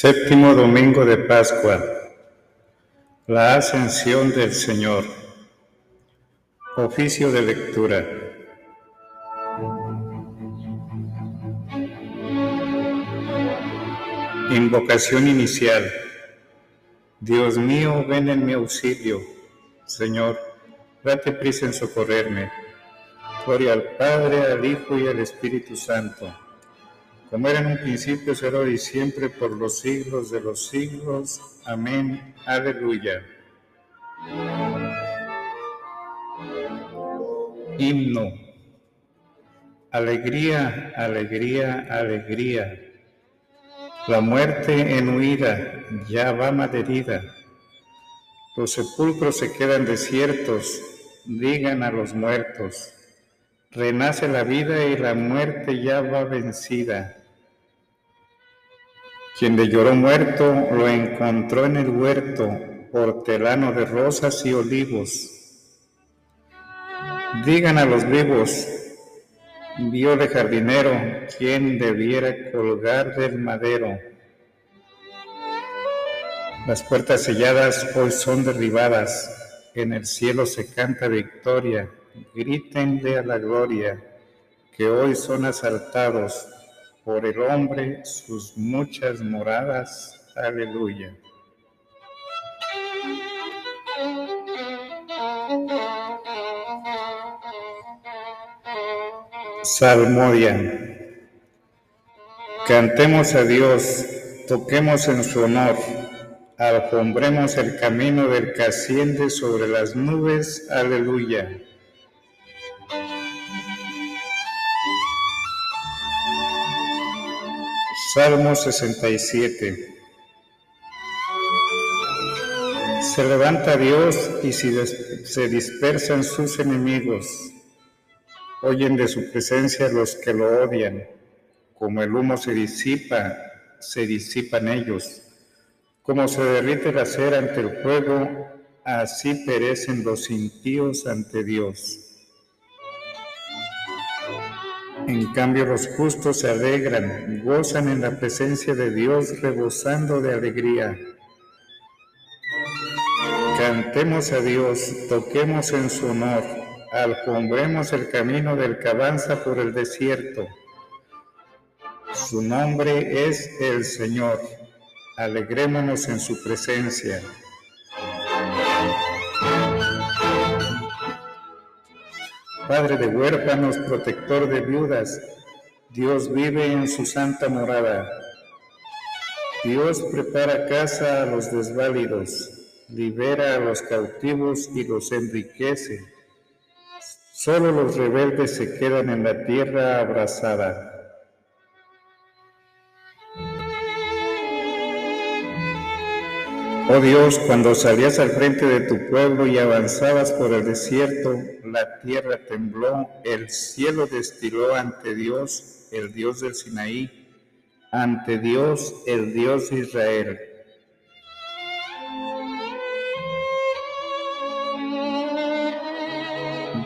Séptimo domingo de Pascua. La ascensión del Señor. Oficio de lectura. Invocación inicial. Dios mío, ven en mi auxilio. Señor, date prisa en socorrerme. Gloria al Padre, al Hijo y al Espíritu Santo como era en un principio, será y siempre, por los siglos de los siglos. Amén. Aleluya. Himno. Alegría, alegría, alegría. La muerte en huida ya va malherida. Los sepulcros se quedan desiertos. Digan a los muertos. Renace la vida y la muerte ya va vencida. Quien le lloró muerto lo encontró en el huerto, hortelano de rosas y olivos. Digan a los vivos, vio de jardinero, quien debiera colgar del madero. Las puertas selladas hoy son derribadas, en el cielo se canta victoria, grítenle a la gloria, que hoy son asaltados por el hombre sus muchas moradas. Aleluya. Salmodia. Cantemos a Dios, toquemos en su honor, alfombremos el camino del que asciende sobre las nubes. Aleluya. Salmo 67. Se levanta Dios y se dispersan sus enemigos. Oyen de su presencia los que lo odian. Como el humo se disipa, se disipan ellos. Como se derrite la cera ante el fuego, así perecen los impíos ante Dios. En cambio los justos se alegran, gozan en la presencia de Dios, rebosando de alegría. Cantemos a Dios, toquemos en su honor, alfombremos el camino del que avanza por el desierto. Su nombre es el Señor, alegrémonos en su presencia. Padre de huérfanos, protector de viudas, Dios vive en su santa morada. Dios prepara casa a los desválidos, libera a los cautivos y los enriquece. Solo los rebeldes se quedan en la tierra abrasada. Oh Dios, cuando salías al frente de tu pueblo y avanzabas por el desierto, la tierra tembló, el cielo destiló ante Dios, el Dios del Sinaí, ante Dios, el Dios de Israel.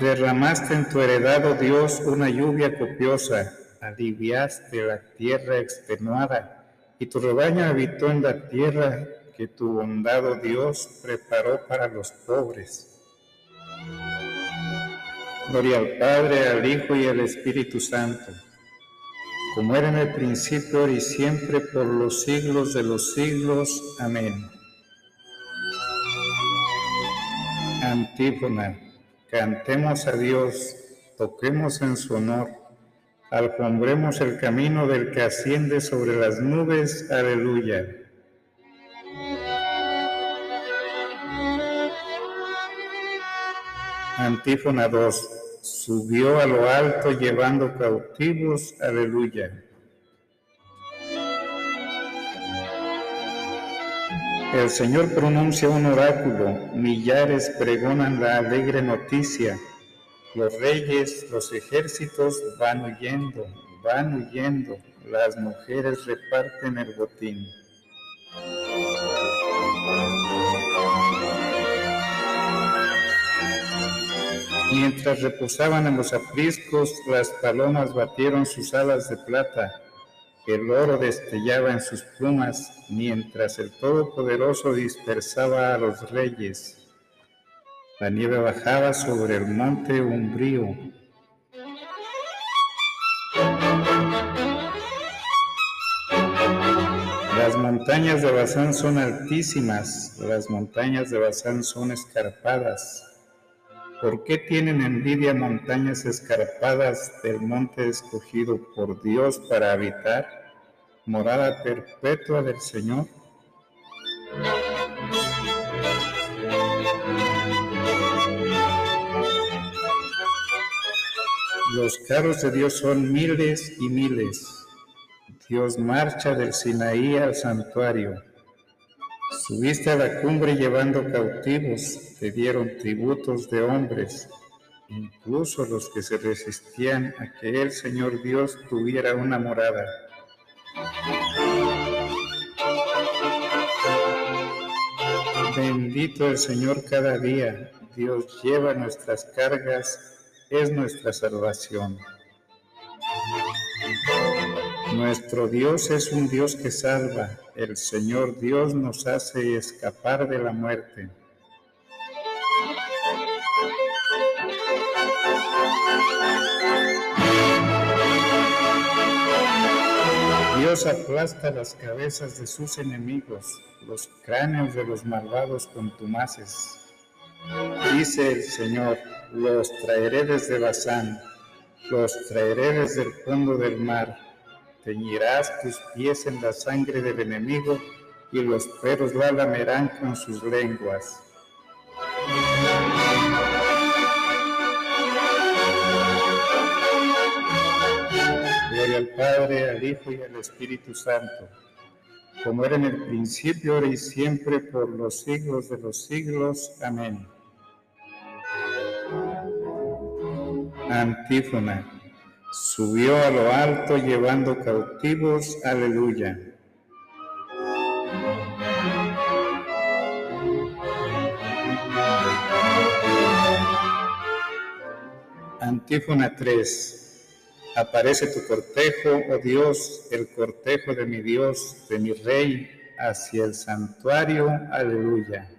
Derramaste en tu heredado Dios una lluvia copiosa, aliviaste la tierra extenuada, y tu rebaño habitó en la tierra que tu bondad, oh Dios, preparó para los pobres. Gloria al Padre, al Hijo y al Espíritu Santo, como era en el principio, y siempre, por los siglos de los siglos. Amén. Antífona, cantemos a Dios, toquemos en su honor, alfombremos el camino del que asciende sobre las nubes. Aleluya. Antífona 2. Subió a lo alto llevando cautivos. Aleluya. El Señor pronuncia un oráculo, millares pregonan la alegre noticia. Los reyes, los ejércitos van huyendo, van huyendo, las mujeres reparten el botín. Mientras reposaban en los apriscos, las palomas batieron sus alas de plata. El oro destellaba en sus plumas, mientras el Todopoderoso dispersaba a los reyes. La nieve bajaba sobre el monte umbrío. Las montañas de Bazán son altísimas, las montañas de Bazán son escarpadas. ¿Por qué tienen envidia montañas escarpadas del monte escogido por Dios para habitar, morada perpetua del Señor? Los carros de Dios son miles y miles. Dios marcha del Sinaí al santuario. Subiste a la cumbre llevando cautivos, te dieron tributos de hombres, incluso los que se resistían a que el Señor Dios tuviera una morada. Bendito el Señor cada día, Dios lleva nuestras cargas, es nuestra salvación. Nuestro Dios es un Dios que salva. El Señor Dios nos hace escapar de la muerte. Dios aplasta las cabezas de sus enemigos, los cráneos de los malvados contumaces. Dice el Señor, los traeré desde Bazán, los traeré desde el fondo del mar teñirás tus pies en la sangre del enemigo y los perros la lamerán con sus lenguas. Gloria al Padre, al Hijo y al Espíritu Santo, como era en el principio, ahora y siempre, por los siglos de los siglos. Amén. Antífona. Subió a lo alto llevando cautivos, aleluya. Antífona 3. Aparece tu cortejo, oh Dios, el cortejo de mi Dios, de mi Rey, hacia el santuario, aleluya.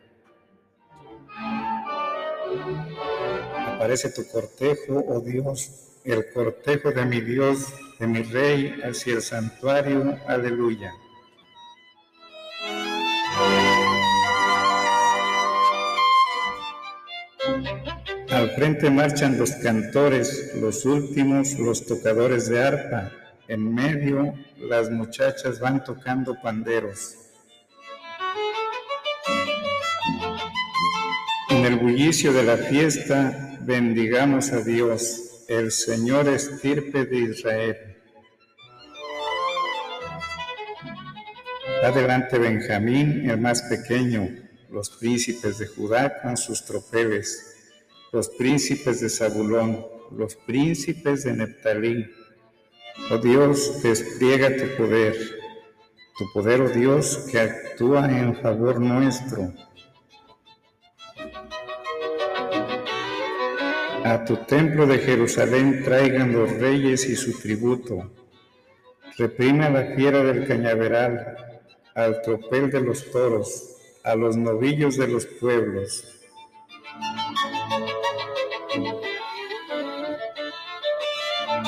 Aparece tu cortejo, oh Dios, el cortejo de mi Dios, de mi Rey, hacia el santuario. Aleluya. Al frente marchan los cantores, los últimos, los tocadores de arpa. En medio, las muchachas van tocando panderos. En el bullicio de la fiesta, bendigamos a Dios el Señor estirpe de Israel. Adelante Benjamín, el más pequeño, los príncipes de Judá con sus tropeles, los príncipes de Zabulón, los príncipes de Neptalí. Oh Dios, despliega tu poder, tu poder, oh Dios, que actúa en favor nuestro. A tu templo de Jerusalén traigan los reyes y su tributo. Reprime a la fiera del cañaveral, al tropel de los toros, a los novillos de los pueblos.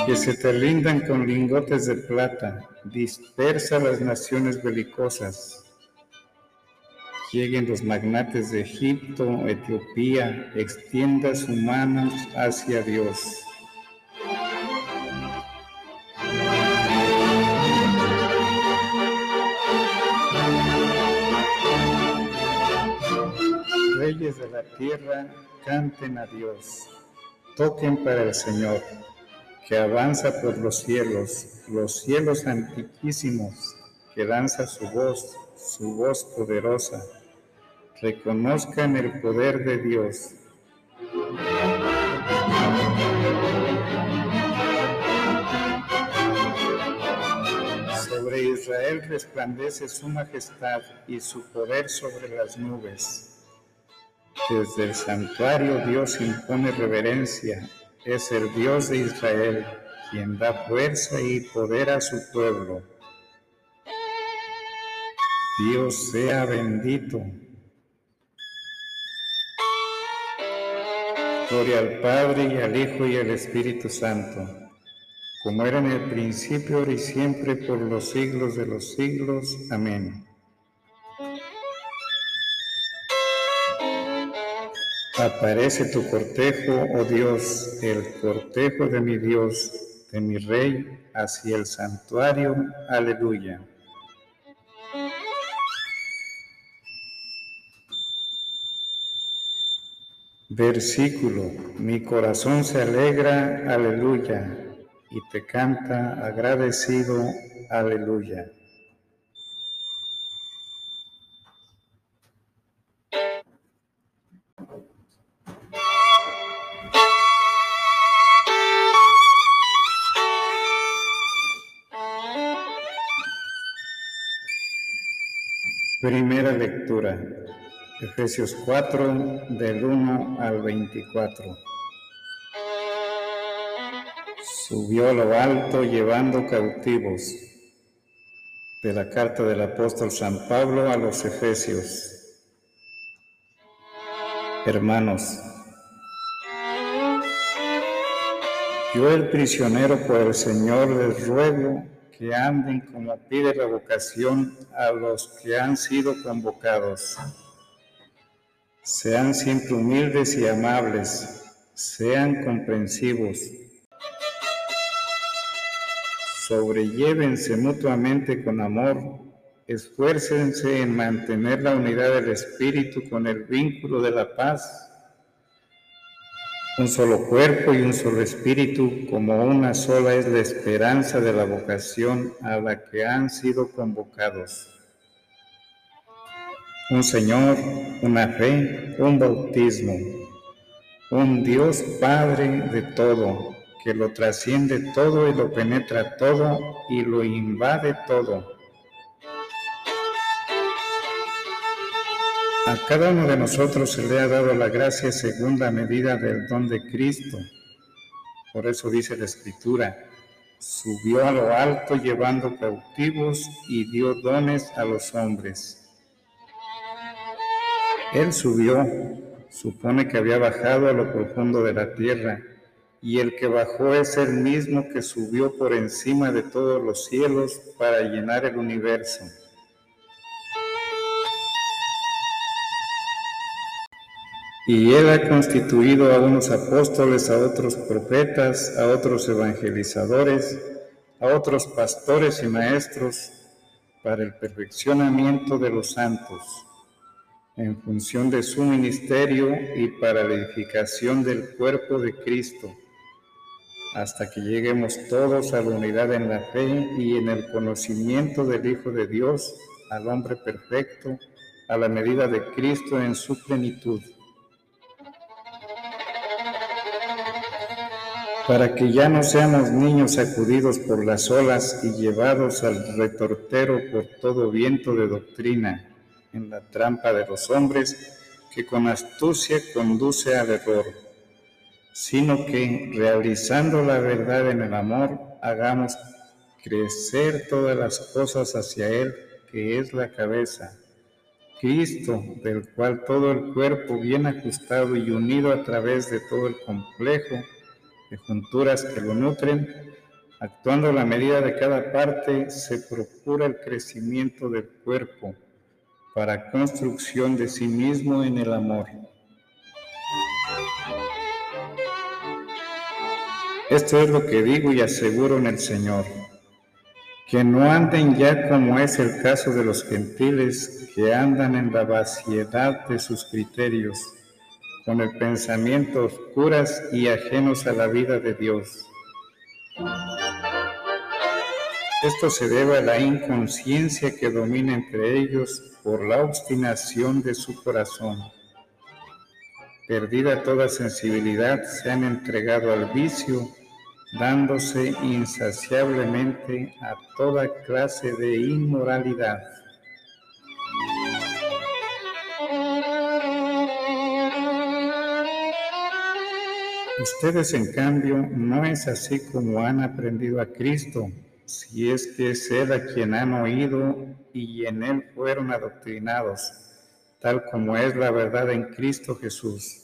Que se te lindan con lingotes de plata, dispersa las naciones belicosas lleguen los magnates de Egipto, Etiopía, extienda sus manos hacia Dios. Reyes de la tierra, canten a Dios, toquen para el Señor, que avanza por los cielos, los cielos antiquísimos, que lanza su voz, su voz poderosa reconozcan el poder de Dios. Sobre Israel resplandece su majestad y su poder sobre las nubes. Desde el santuario Dios impone reverencia, es el Dios de Israel quien da fuerza y poder a su pueblo. Dios sea bendito. Gloria al Padre y al Hijo y al Espíritu Santo, como era en el principio, ahora y siempre, por los siglos de los siglos. Amén. Aparece tu cortejo, oh Dios, el cortejo de mi Dios, de mi Rey, hacia el santuario. Aleluya. Versículo, mi corazón se alegra, aleluya, y te canta agradecido, aleluya. Primera lectura, Efesios 4, del 1 al 24. Subió a lo alto llevando cautivos. De la carta del apóstol San Pablo a los Efesios. Hermanos, yo el prisionero por el Señor les ruego que anden como pide la vocación a los que han sido convocados. Sean siempre humildes y amables, sean comprensivos, sobrellévense mutuamente con amor, esfuércense en mantener la unidad del espíritu con el vínculo de la paz. Un solo cuerpo y un solo espíritu, como una sola es la esperanza de la vocación a la que han sido convocados. Un Señor, una fe, un bautismo, un Dios Padre de todo, que lo trasciende todo y lo penetra todo y lo invade todo A cada uno de nosotros se le ha dado la gracia según la medida del don de Cristo. Por eso dice la Escritura, subió a lo alto llevando cautivos y dio dones a los hombres. Él subió, supone que había bajado a lo profundo de la tierra, y el que bajó es el mismo que subió por encima de todos los cielos para llenar el universo. Y Él ha constituido a unos apóstoles, a otros profetas, a otros evangelizadores, a otros pastores y maestros para el perfeccionamiento de los santos, en función de su ministerio y para la edificación del cuerpo de Cristo, hasta que lleguemos todos a la unidad en la fe y en el conocimiento del Hijo de Dios, al hombre perfecto, a la medida de Cristo en su plenitud. Para que ya no seamos niños sacudidos por las olas y llevados al retortero por todo viento de doctrina, en la trampa de los hombres que con astucia conduce al error, sino que, realizando la verdad en el amor, hagamos crecer todas las cosas hacia Él, que es la cabeza, Cristo, del cual todo el cuerpo bien ajustado y unido a través de todo el complejo, de junturas que lo nutren, actuando a la medida de cada parte, se procura el crecimiento del cuerpo para construcción de sí mismo en el amor. Esto es lo que digo y aseguro en el Señor, que no anden ya como es el caso de los gentiles que andan en la vaciedad de sus criterios con el pensamiento oscuras y ajenos a la vida de Dios. Esto se debe a la inconsciencia que domina entre ellos por la obstinación de su corazón. Perdida toda sensibilidad, se han entregado al vicio, dándose insaciablemente a toda clase de inmoralidad. Ustedes, en cambio, no es así como han aprendido a Cristo si es que es a quien han oído y en Él fueron adoctrinados, tal como es la verdad en Cristo Jesús.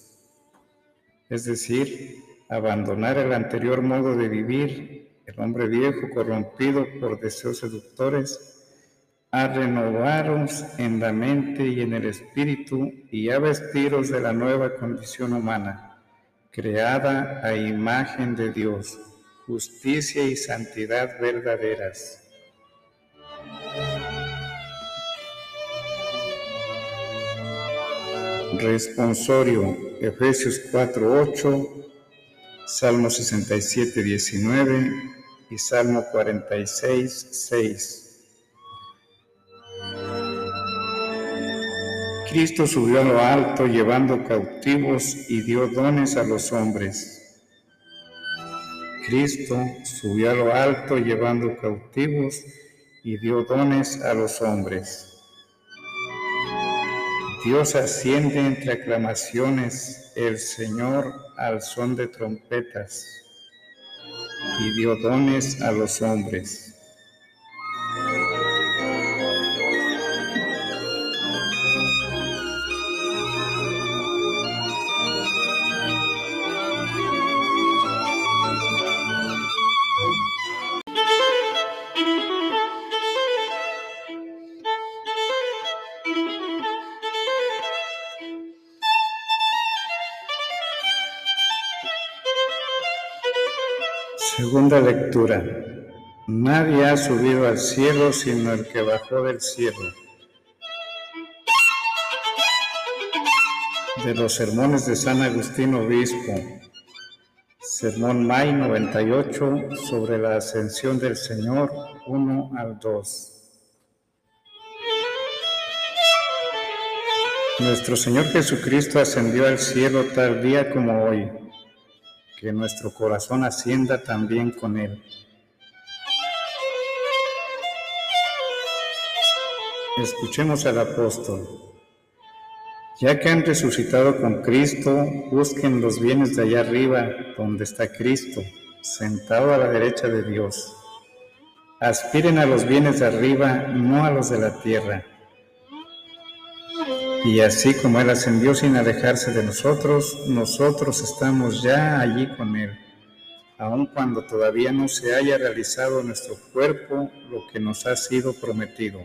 Es decir, abandonar el anterior modo de vivir, el hombre viejo corrompido por deseos seductores, a renovaros en la mente y en el espíritu y a vestiros de la nueva condición humana creada a imagen de Dios, justicia y santidad verdaderas. Responsorio, Efesios 4:8, Salmo 67, 19 y Salmo 46, 6. Cristo subió a lo alto llevando cautivos y dio dones a los hombres. Cristo subió a lo alto llevando cautivos y dio dones a los hombres. Dios asciende entre aclamaciones, el Señor al son de trompetas, y dio dones a los hombres. Segunda lectura. Nadie ha subido al cielo sino el que bajó del cielo. De los sermones de San Agustín Obispo. Sermón May 98 sobre la ascensión del Señor 1 al 2. Nuestro Señor Jesucristo ascendió al cielo tal día como hoy que nuestro corazón ascienda también con Él. Escuchemos al apóstol. Ya que han resucitado con Cristo, busquen los bienes de allá arriba, donde está Cristo, sentado a la derecha de Dios. Aspiren a los bienes de arriba, no a los de la tierra y así como Él ascendió sin alejarse de nosotros, nosotros estamos ya allí con Él, aun cuando todavía no se haya realizado nuestro cuerpo lo que nos ha sido prometido.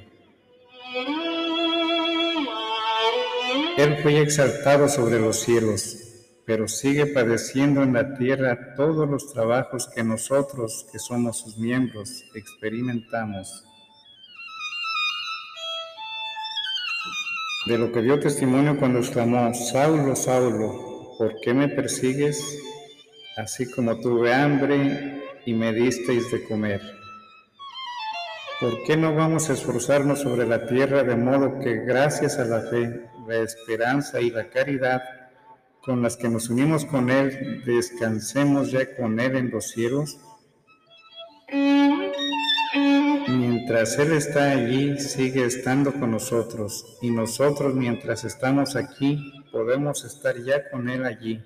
Él fue exaltado sobre los cielos, pero sigue padeciendo en la tierra todos los trabajos que nosotros, que somos sus miembros, experimentamos. De lo que dio testimonio cuando exclamó, Saulo, Saulo, ¿por qué me persigues? Así como tuve hambre y me disteis de comer. ¿Por qué no vamos a esforzarnos sobre la tierra de modo que gracias a la fe, la esperanza y la caridad con las que nos unimos con Él, descansemos ya con Él en los cielos? Mientras Él está allí, sigue estando con nosotros, y nosotros mientras estamos aquí, podemos estar ya con Él allí.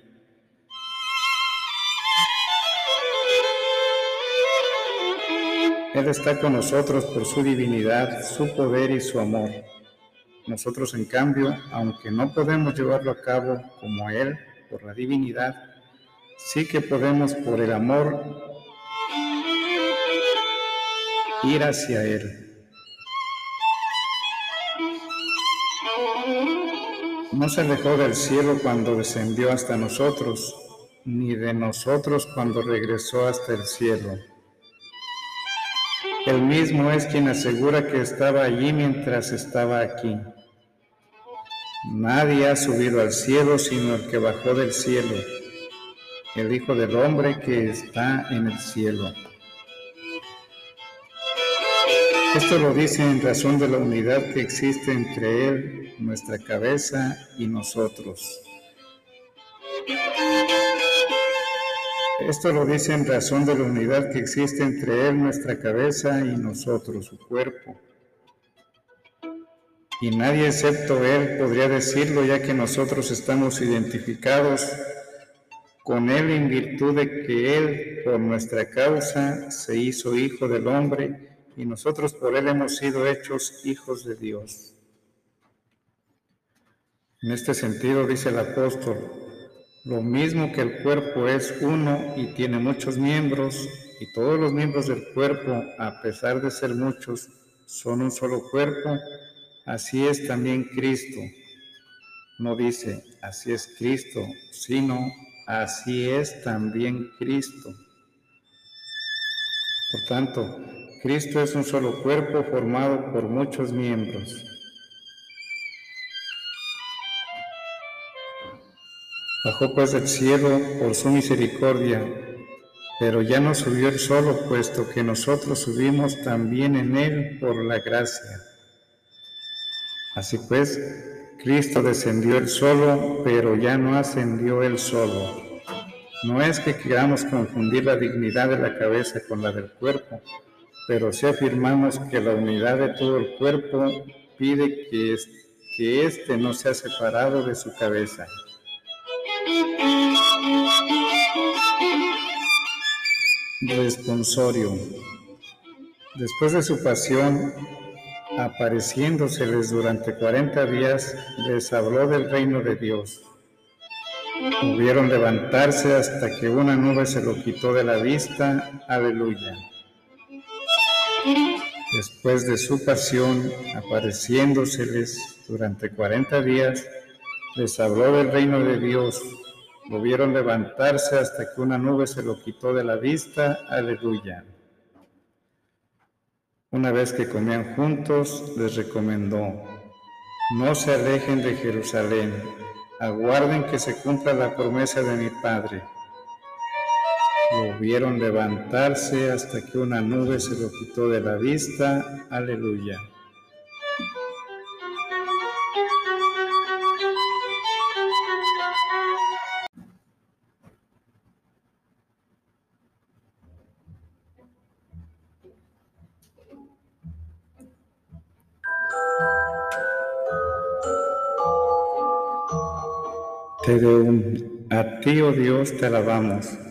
Él está con nosotros por su divinidad, su poder y su amor. Nosotros, en cambio, aunque no podemos llevarlo a cabo como Él, por la divinidad, sí que podemos por el amor ir hacia Él. No se alejó del cielo cuando descendió hasta nosotros, ni de nosotros cuando regresó hasta el cielo. Él mismo es quien asegura que estaba allí mientras estaba aquí. Nadie ha subido al cielo sino el que bajó del cielo, el Hijo del Hombre que está en el cielo. Esto lo dice en razón de la unidad que existe entre Él, nuestra cabeza y nosotros. Esto lo dice en razón de la unidad que existe entre Él, nuestra cabeza y nosotros, su cuerpo. Y nadie excepto Él podría decirlo ya que nosotros estamos identificados con Él en virtud de que Él por nuestra causa se hizo Hijo del hombre y nosotros por Él hemos sido hechos hijos de Dios. En este sentido dice el apóstol, lo mismo que el cuerpo es uno y tiene muchos miembros, y todos los miembros del cuerpo, a pesar de ser muchos, son un solo cuerpo, así es también Cristo. No dice, así es Cristo, sino así es también Cristo. Por tanto, Cristo es un solo cuerpo formado por muchos miembros. Bajó pues del cielo por su misericordia, pero ya no subió él solo, puesto que nosotros subimos también en él por la gracia. Así pues, Cristo descendió él solo, pero ya no ascendió él solo. No es que queramos confundir la dignidad de la cabeza con la del cuerpo, pero si afirmamos que la unidad de todo el cuerpo pide que, que éste no sea separado de su cabeza. Responsorio. Después de su pasión, apareciéndoseles durante cuarenta días, les habló del reino de Dios. Hubieron levantarse hasta que una nube se lo quitó de la vista. Aleluya. Después de su pasión, apareciéndoseles durante cuarenta días, les habló del reino de Dios. Lo vieron levantarse hasta que una nube se lo quitó de la vista. Aleluya. Una vez que comían juntos, les recomendó, no se alejen de Jerusalén, aguarden que se cumpla la promesa de mi Padre. Lo vieron levantarse hasta que una nube se lo quitó de la vista. Aleluya. Te a ti, oh Dios, te alabamos.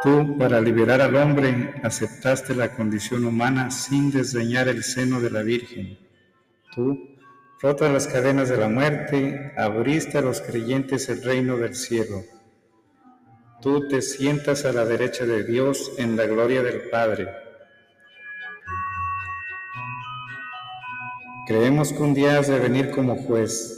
Tú, para liberar al hombre, aceptaste la condición humana sin desdeñar el seno de la Virgen. Tú, rotas las cadenas de la muerte, abriste a los creyentes el reino del cielo. Tú te sientas a la derecha de Dios en la gloria del Padre. Creemos que un día has de venir como juez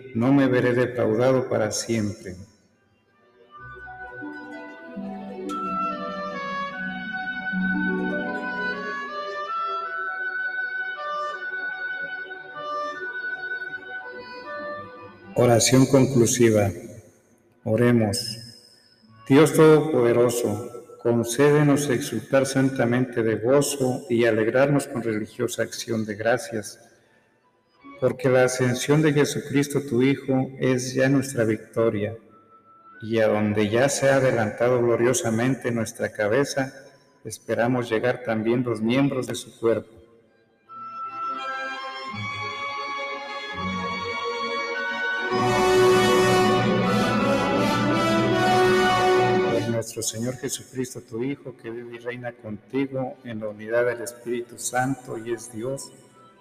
no me veré defraudado para siempre. Oración conclusiva. Oremos. Dios Todopoderoso, concédenos exultar santamente de gozo y alegrarnos con religiosa acción de gracias porque la ascensión de Jesucristo tu Hijo es ya nuestra victoria, y a donde ya se ha adelantado gloriosamente nuestra cabeza, esperamos llegar también los miembros de su cuerpo. Nuestro Señor Jesucristo, tu Hijo, que vive y reina contigo en la unidad del Espíritu Santo y es Dios